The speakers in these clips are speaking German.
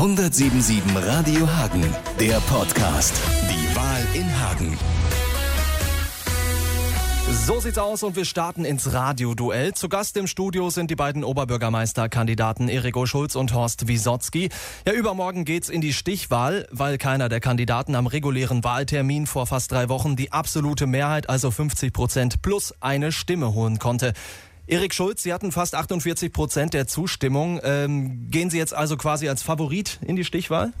177 Radio Hagen, der Podcast. Die Wahl in Hagen. So sieht's aus und wir starten ins Radioduell. Zu Gast im Studio sind die beiden Oberbürgermeisterkandidaten Eriko Schulz und Horst Wisotzki. Ja, übermorgen geht's in die Stichwahl, weil keiner der Kandidaten am regulären Wahltermin vor fast drei Wochen die absolute Mehrheit, also 50 Prozent plus eine Stimme holen konnte. Erik Schulz, Sie hatten fast 48 Prozent der Zustimmung. Ähm, gehen Sie jetzt also quasi als Favorit in die Stichwahl?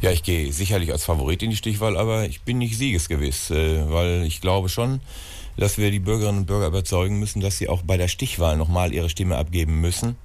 Ja, ich gehe sicherlich als Favorit in die Stichwahl, aber ich bin nicht siegesgewiss, äh, weil ich glaube schon, dass wir die Bürgerinnen und Bürger überzeugen müssen, dass sie auch bei der Stichwahl nochmal ihre Stimme abgeben müssen.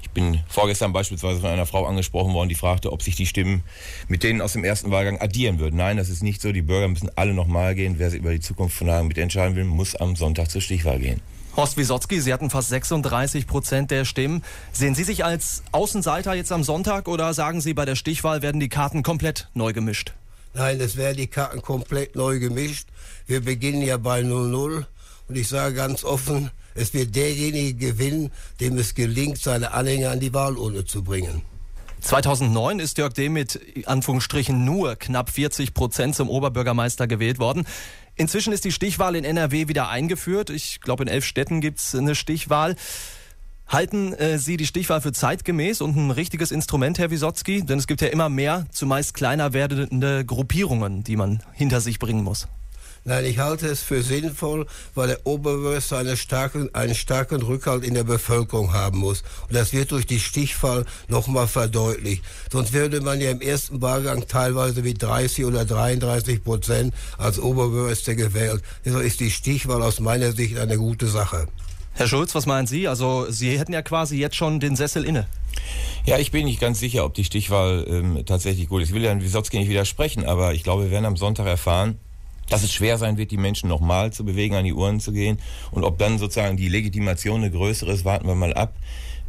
Ich bin vorgestern beispielsweise von einer Frau angesprochen worden, die fragte, ob sich die Stimmen mit denen aus dem ersten Wahlgang addieren würden. Nein, das ist nicht so. Die Bürger müssen alle nochmal gehen. Wer sich über die Zukunft von Hagen mitentscheiden will, muss am Sonntag zur Stichwahl gehen. Horst Wisotzki, Sie hatten fast 36 Prozent der Stimmen. Sehen Sie sich als Außenseiter jetzt am Sonntag oder sagen Sie, bei der Stichwahl werden die Karten komplett neu gemischt? Nein, es werden die Karten komplett neu gemischt. Wir beginnen ja bei 0-0 und ich sage ganz offen, es wird derjenige gewinnen, dem es gelingt, seine Anhänger an die Wahlurne zu bringen. 2009 ist Jörg Dehm mit Anführungsstrichen nur knapp 40 Prozent zum Oberbürgermeister gewählt worden. Inzwischen ist die Stichwahl in NRW wieder eingeführt. Ich glaube, in elf Städten gibt es eine Stichwahl. Halten äh, Sie die Stichwahl für zeitgemäß und ein richtiges Instrument, Herr Wisotzki? Denn es gibt ja immer mehr, zumeist kleiner werdende Gruppierungen, die man hinter sich bringen muss. Nein, ich halte es für sinnvoll, weil der Oberbürgermeister eine starken, einen starken Rückhalt in der Bevölkerung haben muss. Und das wird durch die Stichwahl nochmal verdeutlicht. Sonst würde man ja im ersten Wahlgang teilweise mit 30 oder 33 Prozent als Oberbürgermeister gewählt. Deshalb ist die Stichwahl aus meiner Sicht eine gute Sache. Herr Schulz, was meinen Sie? Also Sie hätten ja quasi jetzt schon den Sessel inne. Ja, ich bin nicht ganz sicher, ob die Stichwahl ähm, tatsächlich gut ist. Ich will Herrn Wisotzki nicht widersprechen, aber ich glaube, wir werden am Sonntag erfahren, dass es schwer sein wird, die Menschen nochmal zu bewegen, an die Uhren zu gehen. Und ob dann sozusagen die Legitimation eine größere ist, warten wir mal ab.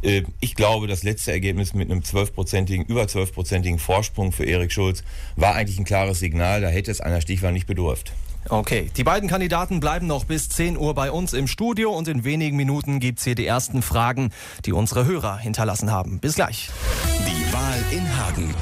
Äh, ich glaube, das letzte Ergebnis mit einem zwölfprozentigen, über zwölfprozentigen Vorsprung für Erik Schulz war eigentlich ein klares Signal. Da hätte es einer Stichwahl nicht bedurft. Okay, die beiden Kandidaten bleiben noch bis 10 Uhr bei uns im Studio und in wenigen Minuten gibt's hier die ersten Fragen, die unsere Hörer hinterlassen haben. Bis gleich. Die Wahl in Hagen.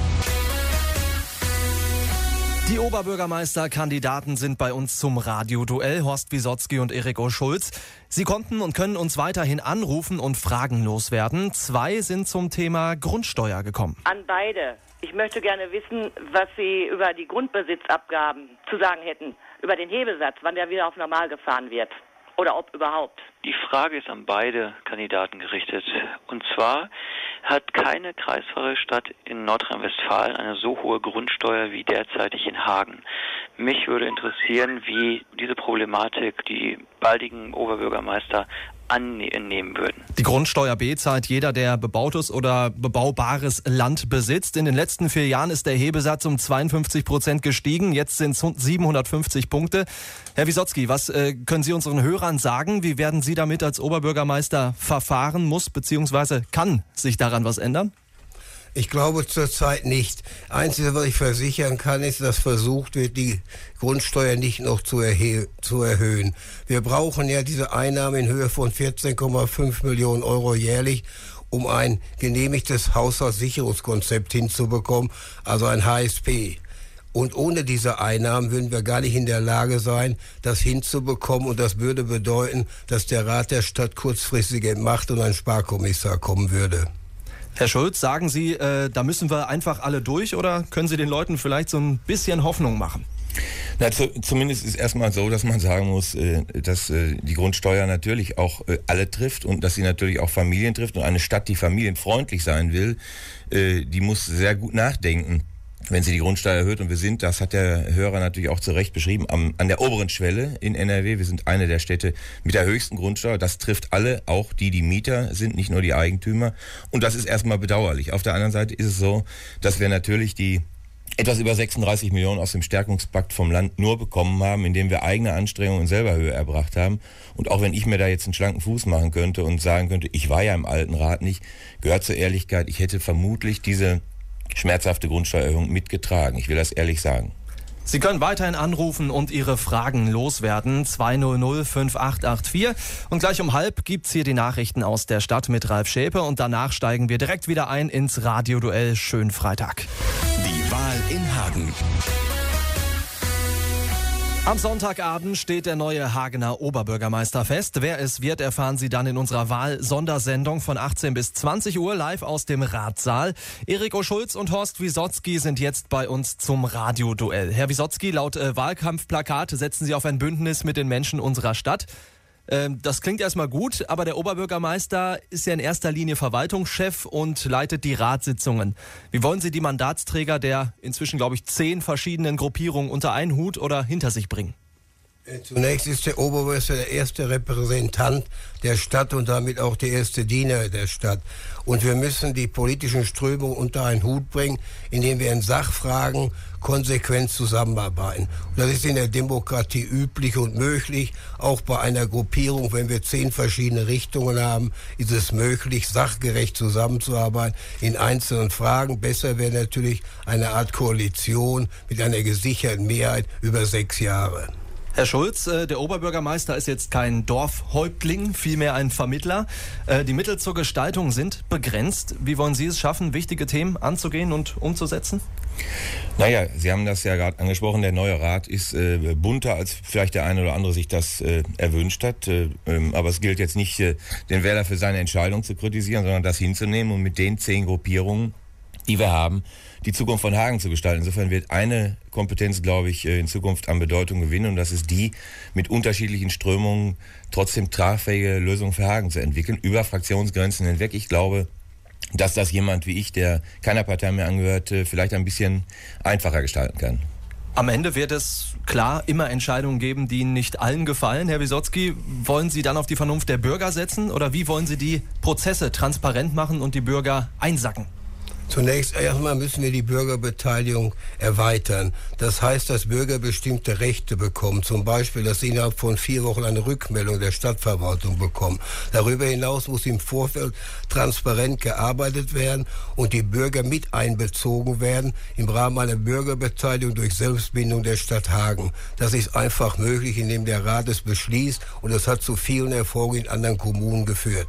Die Oberbürgermeisterkandidaten sind bei uns zum Radioduell, Horst Wisotzki und Eriko Schulz. Sie konnten und können uns weiterhin anrufen und Fragen loswerden. Zwei sind zum Thema Grundsteuer gekommen. An beide. Ich möchte gerne wissen, was Sie über die Grundbesitzabgaben zu sagen hätten, über den Hebesatz, wann der wieder auf normal gefahren wird oder ob überhaupt. Die Frage ist an beide Kandidaten gerichtet. Und zwar hat keine kreisfreie Stadt in Nordrhein-Westfalen eine so hohe Grundsteuer wie derzeitig in Hagen. Mich würde interessieren, wie diese Problematik die baldigen Oberbürgermeister annehmen würden. Die Grundsteuer B zahlt jeder, der bebautes oder bebaubares Land besitzt. In den letzten vier Jahren ist der Hebesatz um 52 Prozent gestiegen. Jetzt sind es 750 Punkte. Herr Wisotzki, was äh, können Sie unseren Hörern sagen? Wie werden Sie damit als Oberbürgermeister verfahren? Muss bzw. kann sich daran was ändern? Ich glaube zurzeit nicht. Einzige, was ich versichern kann, ist, dass versucht wird, die Grundsteuer nicht noch zu, zu erhöhen. Wir brauchen ja diese Einnahmen in Höhe von 14,5 Millionen Euro jährlich, um ein genehmigtes Haushaltssicherungskonzept hinzubekommen, also ein HSP. Und ohne diese Einnahmen würden wir gar nicht in der Lage sein, das hinzubekommen. Und das würde bedeuten, dass der Rat der Stadt kurzfristig entmacht und ein Sparkommissar kommen würde. Herr Schulz, sagen Sie, äh, da müssen wir einfach alle durch oder können Sie den Leuten vielleicht so ein bisschen Hoffnung machen? Na, zu, zumindest ist erstmal so, dass man sagen muss, äh, dass äh, die Grundsteuer natürlich auch äh, alle trifft und dass sie natürlich auch Familien trifft. Und eine Stadt, die familienfreundlich sein will, äh, die muss sehr gut nachdenken wenn sie die Grundsteuer erhöht, und wir sind, das hat der Hörer natürlich auch zu Recht beschrieben, am, an der oberen Schwelle in NRW. Wir sind eine der Städte mit der höchsten Grundsteuer. Das trifft alle, auch die, die Mieter sind, nicht nur die Eigentümer. Und das ist erstmal bedauerlich. Auf der anderen Seite ist es so, dass wir natürlich die etwas über 36 Millionen aus dem Stärkungspakt vom Land nur bekommen haben, indem wir eigene Anstrengungen selber Höhe erbracht haben. Und auch wenn ich mir da jetzt einen schlanken Fuß machen könnte und sagen könnte, ich war ja im alten Rat nicht, gehört zur Ehrlichkeit, ich hätte vermutlich diese schmerzhafte Grundsteuererhöhung mitgetragen. Ich will das ehrlich sagen. Sie können weiterhin anrufen und Ihre Fragen loswerden. 200 5884. Und gleich um halb gibt's hier die Nachrichten aus der Stadt mit Ralf Schäpe. Und danach steigen wir direkt wieder ein ins Radioduell. Schönen Freitag. Die Wahl in Hagen. Am Sonntagabend steht der neue Hagener Oberbürgermeister fest. Wer es wird, erfahren Sie dann in unserer Wahl-Sondersendung von 18 bis 20 Uhr live aus dem Ratsaal. Eriko Schulz und Horst Wisotzki sind jetzt bei uns zum Radioduell. Herr Wisotzki, laut äh, Wahlkampfplakat setzen Sie auf ein Bündnis mit den Menschen unserer Stadt. Ähm, das klingt erstmal gut, aber der Oberbürgermeister ist ja in erster Linie Verwaltungschef und leitet die Ratssitzungen. Wie wollen Sie die Mandatsträger der inzwischen, glaube ich, zehn verschiedenen Gruppierungen unter einen Hut oder hinter sich bringen? Äh, zunächst ist der Oberbürgermeister der erste Repräsentant der Stadt und damit auch der erste Diener der Stadt. Und wir müssen die politischen Strömungen unter einen Hut bringen, indem wir in Sachfragen konsequent zusammenarbeiten. Und das ist in der Demokratie üblich und möglich. Auch bei einer Gruppierung, wenn wir zehn verschiedene Richtungen haben, ist es möglich, sachgerecht zusammenzuarbeiten in einzelnen Fragen. Besser wäre natürlich eine Art Koalition mit einer gesicherten Mehrheit über sechs Jahre. Herr Schulz, äh, der Oberbürgermeister ist jetzt kein Dorfhäuptling, vielmehr ein Vermittler. Äh, die Mittel zur Gestaltung sind begrenzt. Wie wollen Sie es schaffen, wichtige Themen anzugehen und umzusetzen? Naja, Sie haben das ja gerade angesprochen, der neue Rat ist äh, bunter, als vielleicht der eine oder andere sich das äh, erwünscht hat. Äh, ähm, aber es gilt jetzt nicht, äh, den Wähler für seine Entscheidung zu kritisieren, sondern das hinzunehmen und mit den zehn Gruppierungen, die wir haben, die Zukunft von Hagen zu gestalten. Insofern wird eine Kompetenz, glaube ich, äh, in Zukunft an Bedeutung gewinnen und das ist die, mit unterschiedlichen Strömungen trotzdem tragfähige Lösungen für Hagen zu entwickeln, über Fraktionsgrenzen hinweg. Ich glaube, dass das jemand wie ich, der keiner Partei mehr angehört, äh, vielleicht ein bisschen einfacher gestalten kann. Am Ende wird es klar immer Entscheidungen geben, die nicht allen gefallen. Herr Wisotzki, wollen Sie dann auf die Vernunft der Bürger setzen oder wie wollen Sie die Prozesse transparent machen und die Bürger einsacken? Zunächst erstmal müssen wir die Bürgerbeteiligung erweitern. Das heißt, dass Bürger bestimmte Rechte bekommen. Zum Beispiel, dass sie innerhalb von vier Wochen eine Rückmeldung der Stadtverwaltung bekommen. Darüber hinaus muss im Vorfeld transparent gearbeitet werden und die Bürger mit einbezogen werden im Rahmen einer Bürgerbeteiligung durch Selbstbindung der Stadt Hagen. Das ist einfach möglich, indem der Rat es beschließt und das hat zu vielen Erfolgen in anderen Kommunen geführt.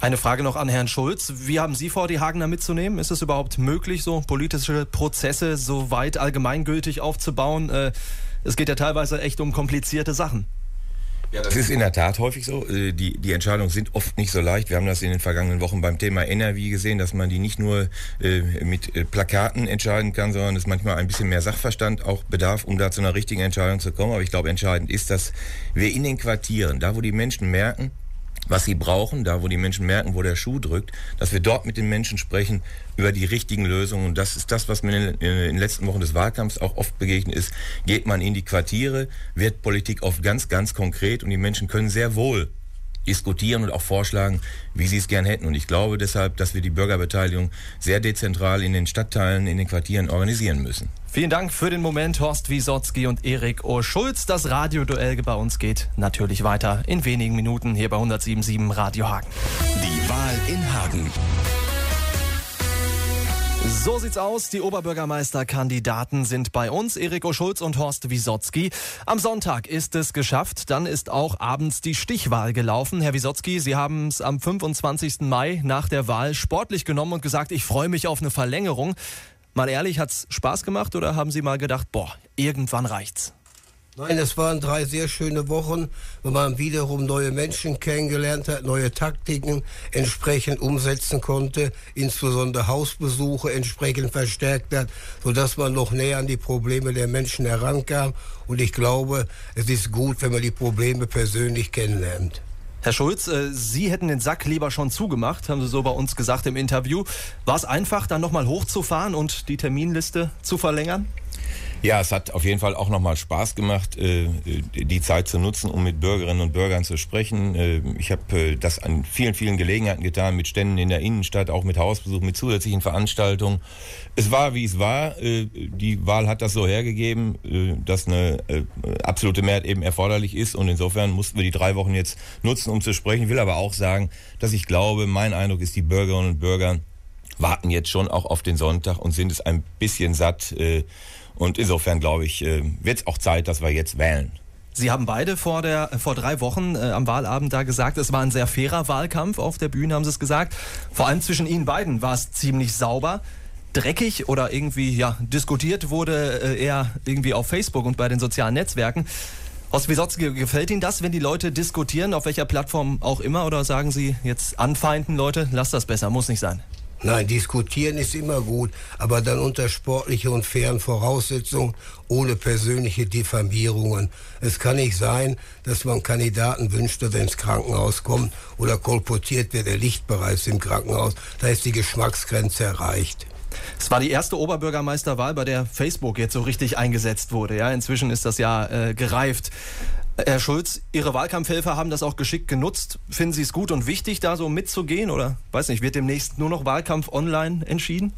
Eine Frage noch an Herrn Schulz. Wie haben Sie vor, die Hagener mitzunehmen? Ist es überhaupt möglich, so politische Prozesse so weit allgemeingültig aufzubauen? Äh, es geht ja teilweise echt um komplizierte Sachen. Ja, das ist in der Tat häufig so. Äh, die, die Entscheidungen sind oft nicht so leicht. Wir haben das in den vergangenen Wochen beim Thema NRW gesehen, dass man die nicht nur äh, mit Plakaten entscheiden kann, sondern es manchmal ein bisschen mehr Sachverstand auch bedarf, um da zu einer richtigen Entscheidung zu kommen. Aber ich glaube, entscheidend ist, dass wir in den Quartieren, da wo die Menschen merken, was sie brauchen, da wo die Menschen merken, wo der Schuh drückt, dass wir dort mit den Menschen sprechen über die richtigen Lösungen. Und das ist das, was mir in den letzten Wochen des Wahlkampfs auch oft begegnet ist. Geht man in die Quartiere, wird Politik oft ganz, ganz konkret und die Menschen können sehr wohl diskutieren und auch vorschlagen, wie sie es gern hätten. Und ich glaube deshalb, dass wir die Bürgerbeteiligung sehr dezentral in den Stadtteilen, in den Quartieren organisieren müssen. Vielen Dank für den Moment, Horst Wiesotzki und Erik Ohr-Schulz. Das Radioduell bei uns geht natürlich weiter in wenigen Minuten hier bei 107.7 Radio Hagen. Die Wahl in Hagen. So sieht's aus. Die Oberbürgermeisterkandidaten sind bei uns, Eriko Schulz und Horst Wisotzki. Am Sonntag ist es geschafft. Dann ist auch abends die Stichwahl gelaufen. Herr Wisotzki, Sie haben es am 25. Mai nach der Wahl sportlich genommen und gesagt, ich freue mich auf eine Verlängerung. Mal ehrlich, hat's Spaß gemacht oder haben Sie mal gedacht, boah, irgendwann reicht's? Nein, es waren drei sehr schöne Wochen, wo man wiederum neue Menschen kennengelernt hat, neue Taktiken entsprechend umsetzen konnte, insbesondere Hausbesuche entsprechend verstärkt hat, sodass man noch näher an die Probleme der Menschen herankam. Und ich glaube, es ist gut, wenn man die Probleme persönlich kennenlernt. Herr Schulz, äh, Sie hätten den Sack lieber schon zugemacht, haben Sie so bei uns gesagt im Interview. War es einfach, dann nochmal hochzufahren und die Terminliste zu verlängern? Ja, es hat auf jeden Fall auch nochmal Spaß gemacht, äh, die Zeit zu nutzen, um mit Bürgerinnen und Bürgern zu sprechen. Äh, ich habe äh, das an vielen, vielen Gelegenheiten getan, mit Ständen in der Innenstadt, auch mit Hausbesuch, mit zusätzlichen Veranstaltungen. Es war, wie es war. Die Wahl hat das so hergegeben, dass eine absolute Mehrheit eben erforderlich ist. Und insofern mussten wir die drei Wochen jetzt nutzen, um zu sprechen. Ich will aber auch sagen, dass ich glaube, mein Eindruck ist, die Bürgerinnen und Bürger warten jetzt schon auch auf den Sonntag und sind es ein bisschen satt. Äh, und insofern glaube ich, äh, wird es auch Zeit, dass wir jetzt wählen. Sie haben beide vor, der, vor drei Wochen äh, am Wahlabend da gesagt, es war ein sehr fairer Wahlkampf. Auf der Bühne haben Sie es gesagt. Vor allem zwischen Ihnen beiden war es ziemlich sauber. Dreckig oder irgendwie ja, diskutiert wurde äh, eher irgendwie auf Facebook und bei den sozialen Netzwerken. Horst Wisotzki, gefällt Ihnen das, wenn die Leute diskutieren, auf welcher Plattform auch immer? Oder sagen Sie jetzt anfeinden, Leute, lasst das besser, muss nicht sein? Nein, diskutieren ist immer gut, aber dann unter sportlichen und fairen Voraussetzungen, ohne persönliche Diffamierungen. Es kann nicht sein, dass man Kandidaten wünscht, dass er ins Krankenhaus kommt oder kolportiert wird, er liegt bereits im Krankenhaus. Da ist die Geschmacksgrenze erreicht. Es war die erste Oberbürgermeisterwahl, bei der Facebook jetzt so richtig eingesetzt wurde. Ja, inzwischen ist das ja äh, gereift. Herr Schulz, Ihre Wahlkampfhelfer haben das auch geschickt genutzt. Finden Sie es gut und wichtig, da so mitzugehen? Oder, weiß nicht, wird demnächst nur noch Wahlkampf online entschieden?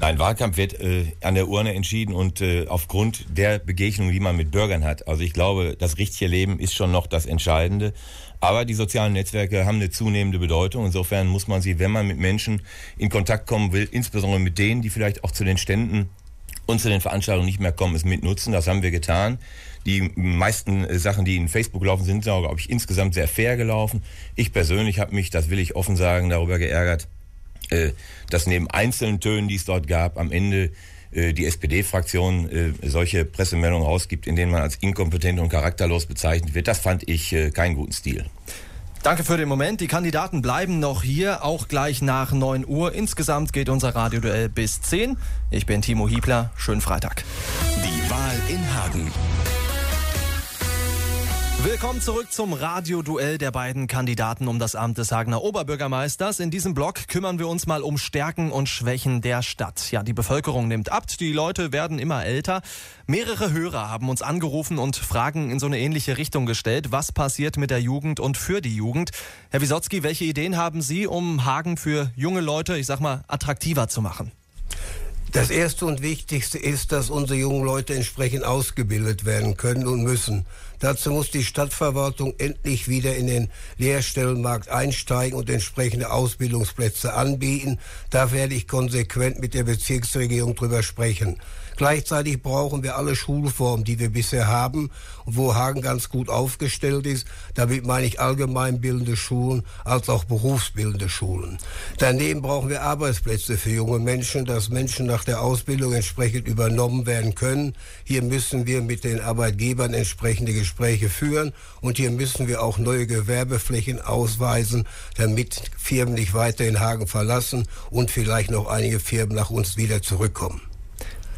Nein, Wahlkampf wird äh, an der Urne entschieden und äh, aufgrund der Begegnung, die man mit Bürgern hat. Also ich glaube, das richtige Leben ist schon noch das Entscheidende. Aber die sozialen Netzwerke haben eine zunehmende Bedeutung. Insofern muss man sie, wenn man mit Menschen in Kontakt kommen will, insbesondere mit denen, die vielleicht auch zu den Ständen und zu den Veranstaltungen nicht mehr kommen, es mitnutzen. Das haben wir getan. Die meisten äh, Sachen, die in Facebook laufen, sind, glaube ich, insgesamt sehr fair gelaufen. Ich persönlich habe mich, das will ich offen sagen, darüber geärgert, äh, dass neben einzelnen Tönen, die es dort gab, am Ende äh, die SPD-Fraktion solche Pressemeldungen rausgibt, in denen man als inkompetent und charakterlos bezeichnet wird. Das fand ich keinen guten Stil. Danke für den Moment. Die Kandidaten bleiben noch hier, auch gleich nach 9 Uhr. Insgesamt geht unser Radioduell bis 10. Ich bin Timo Hiebler. Schönen Freitag. Die Wahl in Hagen. Willkommen zurück zum Radioduell der beiden Kandidaten um das Amt des Hagener Oberbürgermeisters. In diesem Blog kümmern wir uns mal um Stärken und Schwächen der Stadt. Ja, die Bevölkerung nimmt ab, die Leute werden immer älter. Mehrere Hörer haben uns angerufen und Fragen in so eine ähnliche Richtung gestellt. Was passiert mit der Jugend und für die Jugend? Herr Wisotzki, welche Ideen haben Sie, um Hagen für junge Leute, ich sag mal, attraktiver zu machen? Das Erste und Wichtigste ist, dass unsere jungen Leute entsprechend ausgebildet werden können und müssen. Dazu muss die Stadtverwaltung endlich wieder in den Lehrstellenmarkt einsteigen und entsprechende Ausbildungsplätze anbieten. Da werde ich konsequent mit der Bezirksregierung drüber sprechen. Gleichzeitig brauchen wir alle Schulformen, die wir bisher haben und wo Hagen ganz gut aufgestellt ist. Damit meine ich allgemeinbildende Schulen als auch berufsbildende Schulen. Daneben brauchen wir Arbeitsplätze für junge Menschen, dass Menschen nach der Ausbildung entsprechend übernommen werden können. Hier müssen wir mit den Arbeitgebern entsprechende Gespräche führen und hier müssen wir auch neue Gewerbeflächen ausweisen, damit Firmen nicht weiter in Hagen verlassen und vielleicht noch einige Firmen nach uns wieder zurückkommen.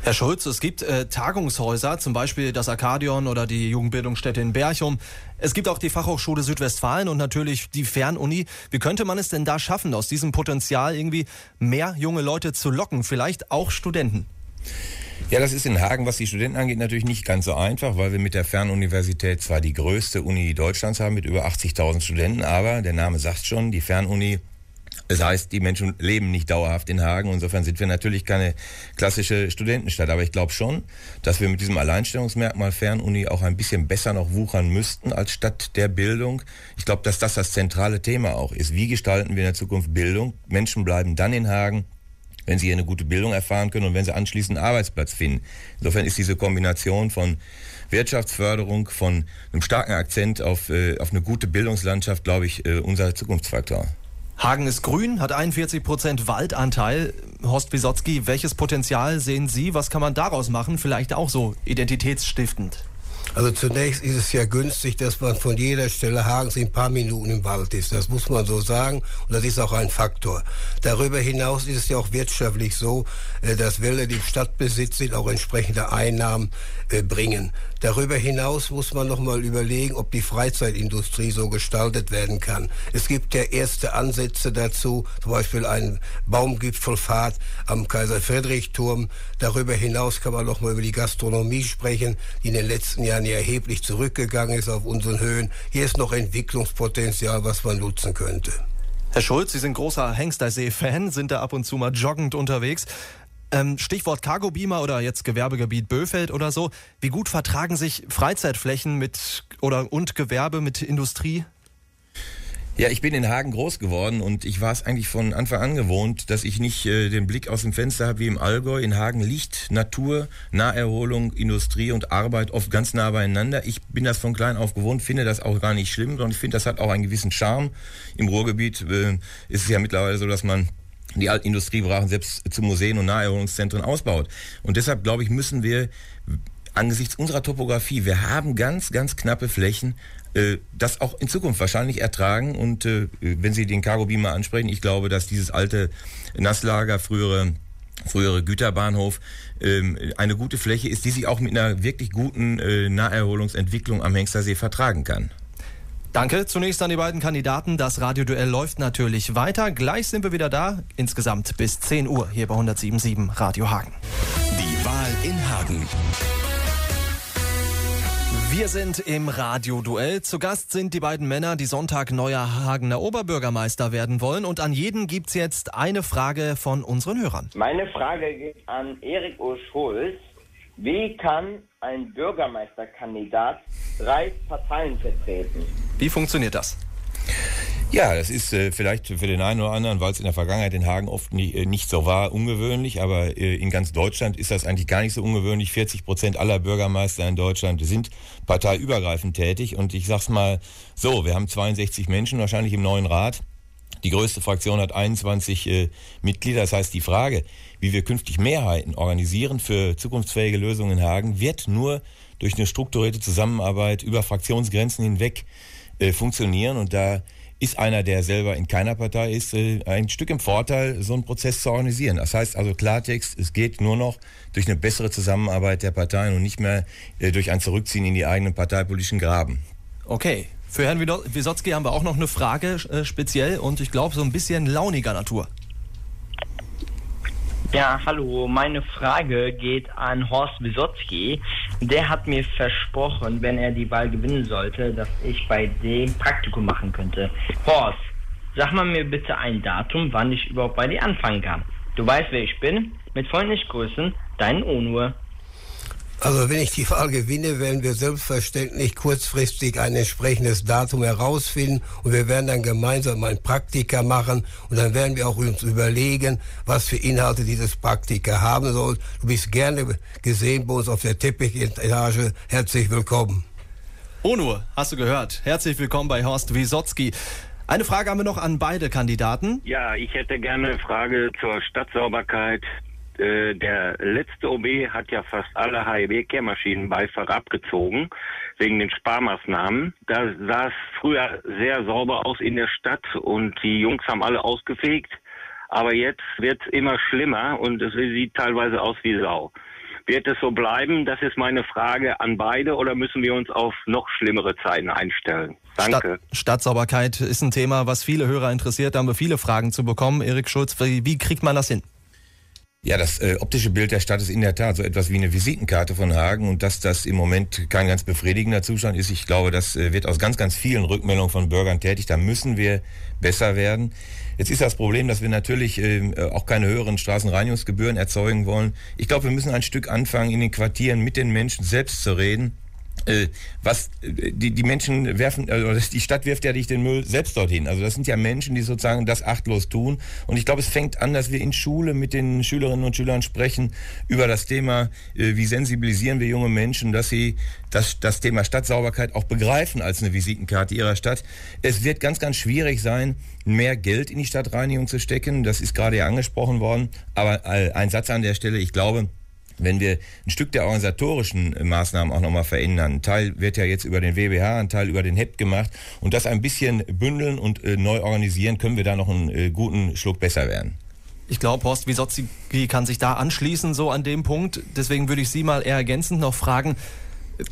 Herr Schulz, es gibt äh, Tagungshäuser, zum Beispiel das Akadion oder die Jugendbildungsstätte in Berchum. Es gibt auch die Fachhochschule Südwestfalen und natürlich die Fernuni. Wie könnte man es denn da schaffen, aus diesem Potenzial irgendwie mehr junge Leute zu locken, vielleicht auch Studenten? Ja, das ist in Hagen, was die Studenten angeht, natürlich nicht ganz so einfach, weil wir mit der Fernuniversität zwar die größte Uni Deutschlands haben mit über 80.000 Studenten, aber der Name sagt schon, die Fernuni das heißt, die Menschen leben nicht dauerhaft in Hagen. Insofern sind wir natürlich keine klassische Studentenstadt. Aber ich glaube schon, dass wir mit diesem Alleinstellungsmerkmal Fernuni auch ein bisschen besser noch wuchern müssten als Stadt der Bildung. Ich glaube, dass das das zentrale Thema auch ist. Wie gestalten wir in der Zukunft Bildung? Menschen bleiben dann in Hagen, wenn sie eine gute Bildung erfahren können und wenn sie anschließend einen Arbeitsplatz finden. Insofern ist diese Kombination von Wirtschaftsförderung, von einem starken Akzent auf, äh, auf eine gute Bildungslandschaft, glaube ich, äh, unser Zukunftsfaktor. Hagen ist grün, hat 41 Prozent Waldanteil. Horst Wisotzki, welches Potenzial sehen Sie? Was kann man daraus machen? Vielleicht auch so identitätsstiftend. Also zunächst ist es ja günstig, dass man von jeder Stelle Hagens in ein paar Minuten im Wald ist. Das muss man so sagen und das ist auch ein Faktor. Darüber hinaus ist es ja auch wirtschaftlich so, äh, dass Wälder, die im Stadtbesitz sind, auch entsprechende Einnahmen äh, bringen. Darüber hinaus muss man noch mal überlegen, ob die Freizeitindustrie so gestaltet werden kann. Es gibt ja erste Ansätze dazu, zum Beispiel eine Baumgipfelfahrt am Kaiser-Friedrich-Turm. Darüber hinaus kann man noch mal über die Gastronomie sprechen, die in den letzten Jahren ja erheblich zurückgegangen ist auf unseren Höhen. Hier ist noch Entwicklungspotenzial, was man nutzen könnte. Herr Schulz, Sie sind großer Hengstersee-Fan, sind da ab und zu mal joggend unterwegs. Ähm, Stichwort Cargo Beamer oder jetzt Gewerbegebiet Böfeld oder so. Wie gut vertragen sich Freizeitflächen mit oder und Gewerbe mit Industrie? Ja, ich bin in Hagen groß geworden und ich war es eigentlich von Anfang an gewohnt, dass ich nicht äh, den Blick aus dem Fenster habe wie im Allgäu. In Hagen liegt Natur, Naherholung, Industrie und Arbeit oft ganz nah beieinander. Ich bin das von klein auf gewohnt, finde das auch gar nicht schlimm, sondern ich finde, das hat auch einen gewissen Charme. Im Ruhrgebiet äh, ist es ja mittlerweile so, dass man die alten Industriebrachen selbst zu Museen und Naherholungszentren ausbaut. Und deshalb, glaube ich, müssen wir angesichts unserer Topografie, wir haben ganz, ganz knappe Flächen, äh, das auch in Zukunft wahrscheinlich ertragen. Und äh, wenn Sie den Cargo Beamer ansprechen, ich glaube, dass dieses alte Nasslager, frühere frühere Güterbahnhof ähm, eine gute Fläche ist, die sich auch mit einer wirklich guten äh, Naherholungsentwicklung am Hengstersee vertragen kann. Danke zunächst an die beiden Kandidaten. Das Radioduell läuft natürlich weiter. Gleich sind wir wieder da. Insgesamt bis 10 Uhr hier bei 107.7 Radio Hagen. Die Wahl in Hagen. Wir sind im Radioduell. Zu Gast sind die beiden Männer, die Sonntag neuer Hagener Oberbürgermeister werden wollen. Und an jeden gibt's jetzt eine Frage von unseren Hörern. Meine Frage geht an Erik O. Schulz. Wie kann ein Bürgermeisterkandidat drei Parteien vertreten? Wie funktioniert das? Ja, das ist äh, vielleicht für den einen oder anderen, weil es in der Vergangenheit in Hagen oft nie, äh, nicht so war, ungewöhnlich, aber äh, in ganz Deutschland ist das eigentlich gar nicht so ungewöhnlich. 40 Prozent aller Bürgermeister in Deutschland sind parteiübergreifend tätig und ich sag's mal so, wir haben 62 Menschen wahrscheinlich im neuen Rat. Die größte Fraktion hat 21 äh, Mitglieder. Das heißt, die Frage, wie wir künftig Mehrheiten organisieren für zukunftsfähige Lösungen in Hagen, wird nur durch eine strukturierte Zusammenarbeit über Fraktionsgrenzen hinweg äh, funktionieren. Und da ist einer, der selber in keiner Partei ist, äh, ein Stück im Vorteil, so einen Prozess zu organisieren. Das heißt also Klartext, es geht nur noch durch eine bessere Zusammenarbeit der Parteien und nicht mehr äh, durch ein Zurückziehen in die eigenen parteipolitischen Graben. Okay. Für Herrn Wisotzki haben wir auch noch eine Frage äh, speziell und ich glaube so ein bisschen launiger Natur. Ja, hallo. Meine Frage geht an Horst Wisotzki. Der hat mir versprochen, wenn er die Wahl gewinnen sollte, dass ich bei dem Praktikum machen könnte. Horst, sag mal mir bitte ein Datum, wann ich überhaupt bei dir anfangen kann. Du weißt, wer ich bin. Mit freundlichen Grüßen, dein Onur. Also wenn ich die Wahl gewinne, werden wir selbstverständlich kurzfristig ein entsprechendes Datum herausfinden und wir werden dann gemeinsam ein Praktika machen und dann werden wir auch uns überlegen, was für Inhalte dieses Praktika haben soll. Du bist gerne gesehen bei uns auf der Teppichetage. Herzlich willkommen. Onur, hast du gehört. Herzlich willkommen bei Horst Wisotzki. Eine Frage haben wir noch an beide Kandidaten. Ja, ich hätte gerne eine Frage zur Stadtsauberkeit äh, der letzte OB hat ja fast alle HEW-Kehrmaschinen beifach abgezogen, wegen den Sparmaßnahmen. Da sah es früher sehr sauber aus in der Stadt und die Jungs haben alle ausgefegt. Aber jetzt wird es immer schlimmer und es sieht teilweise aus wie Sau. Wird es so bleiben? Das ist meine Frage an beide oder müssen wir uns auf noch schlimmere Zeiten einstellen? Danke. Stadt, Stadtsauberkeit ist ein Thema, was viele Hörer interessiert. Da haben wir viele Fragen zu bekommen. Erik Schulz, wie, wie kriegt man das hin? Ja, das äh, optische Bild der Stadt ist in der Tat so etwas wie eine Visitenkarte von Hagen und dass das im Moment kein ganz befriedigender Zustand ist, ich glaube, das äh, wird aus ganz, ganz vielen Rückmeldungen von Bürgern tätig. Da müssen wir besser werden. Jetzt ist das Problem, dass wir natürlich äh, auch keine höheren Straßenreinigungsgebühren erzeugen wollen. Ich glaube, wir müssen ein Stück anfangen, in den Quartieren mit den Menschen selbst zu reden äh, was äh, die, die Menschen werfen, also die Stadt wirft ja nicht den Müll selbst dorthin. Also das sind ja Menschen, die sozusagen das achtlos tun. Und ich glaube, es fängt an, dass wir in Schule mit den Schülerinnen und Schülern sprechen über das Thema, äh, wie sensibilisieren wir junge Menschen, dass sie das, das Thema Stadtsauberkeit auch begreifen als eine Visitenkarte ihrer Stadt. Es wird ganz, ganz schwierig sein, mehr Geld in die Stadtreinigung zu stecken. Das ist gerade ja angesprochen worden. Aber ein Satz an der Stelle, ich glaube, wenn wir ein Stück der organisatorischen Maßnahmen auch nochmal verändern, ein Teil wird ja jetzt über den WBH, ein Teil über den HEP gemacht und das ein bisschen bündeln und äh, neu organisieren, können wir da noch einen äh, guten Schluck besser werden. Ich glaube, Horst Wisotzki kann sich da anschließen, so an dem Punkt. Deswegen würde ich Sie mal eher ergänzend noch fragen,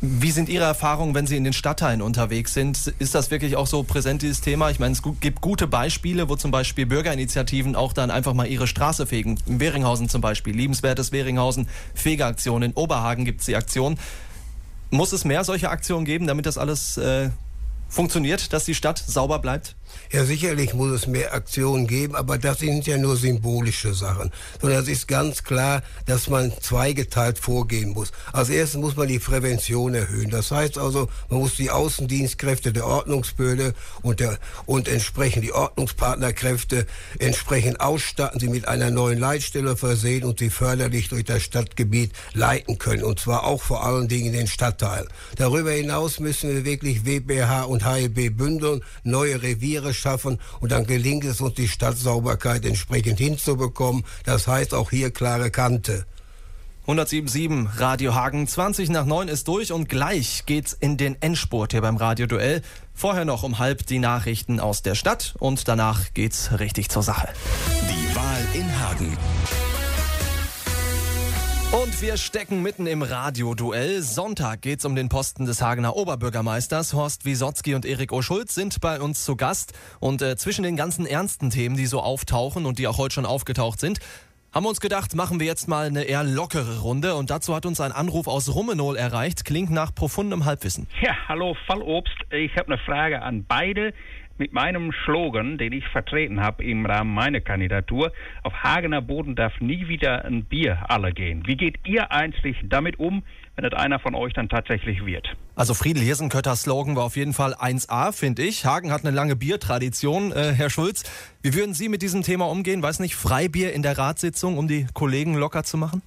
wie sind Ihre Erfahrungen, wenn Sie in den Stadtteilen unterwegs sind? Ist das wirklich auch so präsent, dieses Thema? Ich meine, es gibt gute Beispiele, wo zum Beispiel Bürgerinitiativen auch dann einfach mal ihre Straße fegen. In Weringhausen zum Beispiel, liebenswertes Weringhausen, Fegeaktion. In Oberhagen gibt es die Aktion. Muss es mehr solche Aktionen geben, damit das alles äh, funktioniert, dass die Stadt sauber bleibt? Ja, sicherlich muss es mehr Aktionen geben, aber das sind ja nur symbolische Sachen. Sondern es ist ganz klar, dass man zweigeteilt vorgehen muss. Als erstes muss man die Prävention erhöhen. Das heißt also, man muss die Außendienstkräfte der Ordnungsbehörde und, der, und entsprechend die Ordnungspartnerkräfte entsprechend ausstatten, sie mit einer neuen Leitstelle versehen und sie förderlich durch das Stadtgebiet leiten können. Und zwar auch vor allen Dingen in den Stadtteilen. Darüber hinaus müssen wir wirklich WBH und HEB bündeln, neue Reviere schaffen und dann gelingt es uns, die Stadtsauberkeit entsprechend hinzubekommen. Das heißt auch hier klare Kante. 107.7 Radio Hagen, 20 nach 9 ist durch und gleich geht's in den Endspurt hier beim Radioduell. Vorher noch um halb die Nachrichten aus der Stadt und danach geht's richtig zur Sache. Die Wahl in Hagen. Und wir stecken mitten im Radioduell. Sonntag geht's um den Posten des Hagener Oberbürgermeisters. Horst Wiesotzki und Erik Oschulz sind bei uns zu Gast. Und äh, zwischen den ganzen ernsten Themen, die so auftauchen und die auch heute schon aufgetaucht sind, haben wir uns gedacht, machen wir jetzt mal eine eher lockere Runde. Und dazu hat uns ein Anruf aus Rummenol erreicht. Klingt nach profundem Halbwissen. Ja, hallo Fallobst. Ich habe eine Frage an beide mit meinem Slogan, den ich vertreten habe im Rahmen meiner Kandidatur, auf Hagener Boden darf nie wieder ein Bier alle gehen. Wie geht ihr eigentlich damit um, wenn es einer von euch dann tatsächlich wird? Also Friedel Hirsenkötter Slogan war auf jeden Fall 1A, finde ich. Hagen hat eine lange Biertradition, äh, Herr Schulz. Wie würden Sie mit diesem Thema umgehen? Weiß nicht, Freibier in der Ratssitzung, um die Kollegen locker zu machen?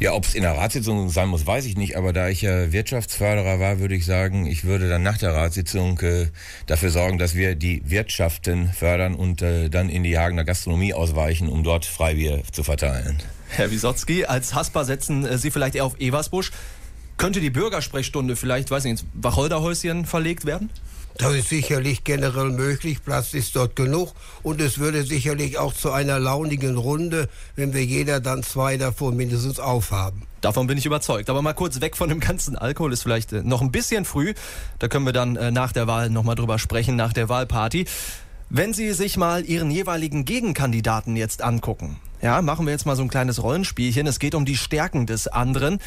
Ja, ob es in der Ratssitzung sein muss, weiß ich nicht. Aber da ich ja Wirtschaftsförderer war, würde ich sagen, ich würde dann nach der Ratssitzung äh, dafür sorgen, dass wir die Wirtschaften fördern und äh, dann in die Hagener Gastronomie ausweichen, um dort Freibier zu verteilen. Herr Wisotzki, als Hasper setzen äh, Sie vielleicht eher auf Eversbusch. Könnte die Bürgersprechstunde vielleicht, weiß nicht, ins Wacholderhäuschen verlegt werden? Das ist sicherlich generell möglich, Platz ist dort genug und es würde sicherlich auch zu einer launigen Runde, wenn wir jeder dann zwei davon mindestens aufhaben. Davon bin ich überzeugt. Aber mal kurz weg von dem ganzen Alkohol ist vielleicht äh, noch ein bisschen früh. Da können wir dann äh, nach der Wahl nochmal drüber sprechen, nach der Wahlparty. Wenn Sie sich mal Ihren jeweiligen Gegenkandidaten jetzt angucken, ja, machen wir jetzt mal so ein kleines Rollenspielchen. Es geht um die Stärken des anderen.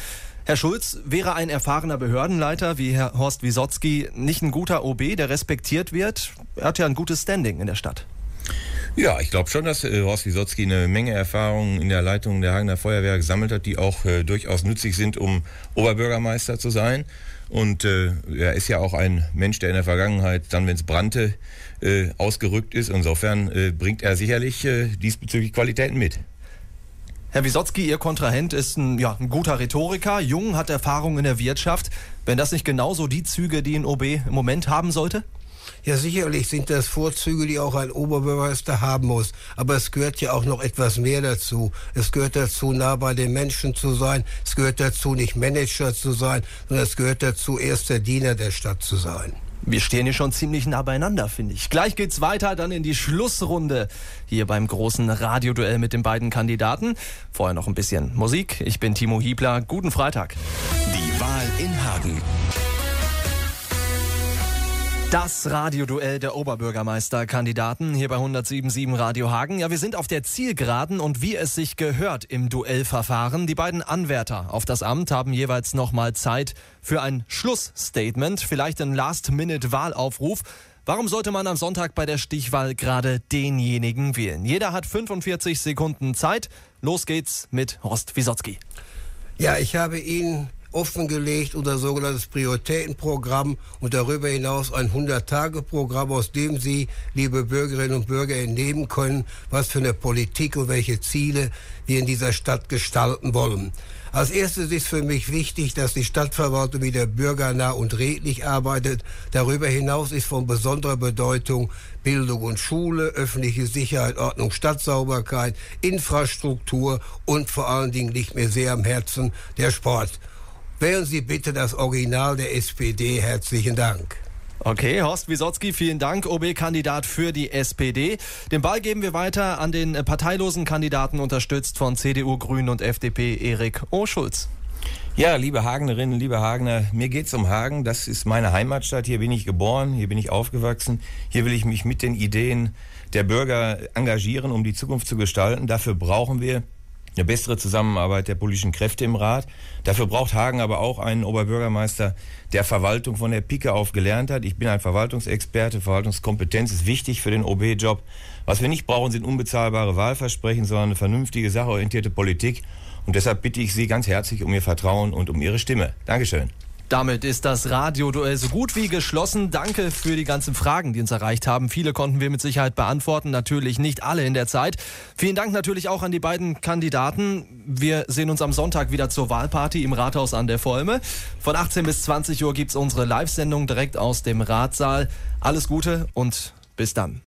Herr Schulz, wäre ein erfahrener Behördenleiter wie Herr Horst Wisotzki nicht ein guter OB, der respektiert wird? Er hat ja ein gutes Standing in der Stadt. Ja, ich glaube schon, dass äh, Horst Wisotzki eine Menge Erfahrungen in der Leitung der Hagener Feuerwehr gesammelt hat, die auch äh, durchaus nützlich sind, um Oberbürgermeister zu sein. Und äh, er ist ja auch ein Mensch, der in der Vergangenheit, dann wenn es brannte, äh, ausgerückt ist. Insofern äh, bringt er sicherlich äh, diesbezüglich Qualitäten mit. Herr Wisotzki, Ihr Kontrahent ist ein, ja, ein guter Rhetoriker, jung, hat Erfahrung in der Wirtschaft. Wenn das nicht genauso die Züge, die ein OB im Moment haben sollte? Ja, sicherlich sind das Vorzüge, die auch ein Oberbürgermeister haben muss. Aber es gehört ja auch noch etwas mehr dazu. Es gehört dazu, nah bei den Menschen zu sein. Es gehört dazu, nicht Manager zu sein, sondern es gehört dazu, erster Diener der Stadt zu sein. Wir stehen hier schon ziemlich nah beieinander, finde ich. Gleich geht's weiter dann in die Schlussrunde hier beim großen Radioduell mit den beiden Kandidaten. Vorher noch ein bisschen Musik. Ich bin Timo Hiebler. Guten Freitag. Die Wahl in Hagen. Das Radioduell der Oberbürgermeisterkandidaten hier bei 107.7 Radio Hagen. Ja, wir sind auf der Zielgeraden und wie es sich gehört im Duellverfahren. Die beiden Anwärter auf das Amt haben jeweils nochmal Zeit für ein Schlussstatement, vielleicht ein Last-Minute-Wahlaufruf. Warum sollte man am Sonntag bei der Stichwahl gerade denjenigen wählen? Jeder hat 45 Sekunden Zeit. Los geht's mit Horst Wisotzki. Ja, ich habe Ihnen offengelegt unser sogenanntes Prioritätenprogramm und darüber hinaus ein 100-Tage-Programm, aus dem Sie, liebe Bürgerinnen und Bürger, entnehmen können, was für eine Politik und welche Ziele wir in dieser Stadt gestalten wollen. Als erstes ist für mich wichtig, dass die Stadtverwaltung wieder bürgernah und redlich arbeitet. Darüber hinaus ist von besonderer Bedeutung Bildung und Schule, öffentliche Sicherheit, Ordnung, Stadtsauberkeit, Infrastruktur und vor allen Dingen liegt mir sehr am Herzen der Sport. Wählen Sie bitte das Original der SPD. Herzlichen Dank. Okay, Horst Wisotzki, vielen Dank, OB-Kandidat für die SPD. Den Ball geben wir weiter an den parteilosen Kandidaten, unterstützt von CDU, Grünen und FDP, Erik O. Schulz. Ja, liebe Hagenerinnen, liebe Hagener, mir geht's um Hagen. Das ist meine Heimatstadt. Hier bin ich geboren, hier bin ich aufgewachsen. Hier will ich mich mit den Ideen der Bürger engagieren, um die Zukunft zu gestalten. Dafür brauchen wir eine bessere Zusammenarbeit der politischen Kräfte im Rat. Dafür braucht Hagen aber auch einen Oberbürgermeister, der Verwaltung von der Pike auf gelernt hat. Ich bin ein Verwaltungsexperte. Verwaltungskompetenz ist wichtig für den OB-Job. Was wir nicht brauchen, sind unbezahlbare Wahlversprechen, sondern eine vernünftige, sachorientierte Politik. Und deshalb bitte ich Sie ganz herzlich um Ihr Vertrauen und um Ihre Stimme. Dankeschön. Damit ist das Radioduell so gut wie geschlossen. Danke für die ganzen Fragen, die uns erreicht haben. Viele konnten wir mit Sicherheit beantworten, natürlich nicht alle in der Zeit. Vielen Dank natürlich auch an die beiden Kandidaten. Wir sehen uns am Sonntag wieder zur Wahlparty im Rathaus an der Volme. Von 18 bis 20 Uhr gibt es unsere Live-Sendung direkt aus dem Ratssaal. Alles Gute und bis dann.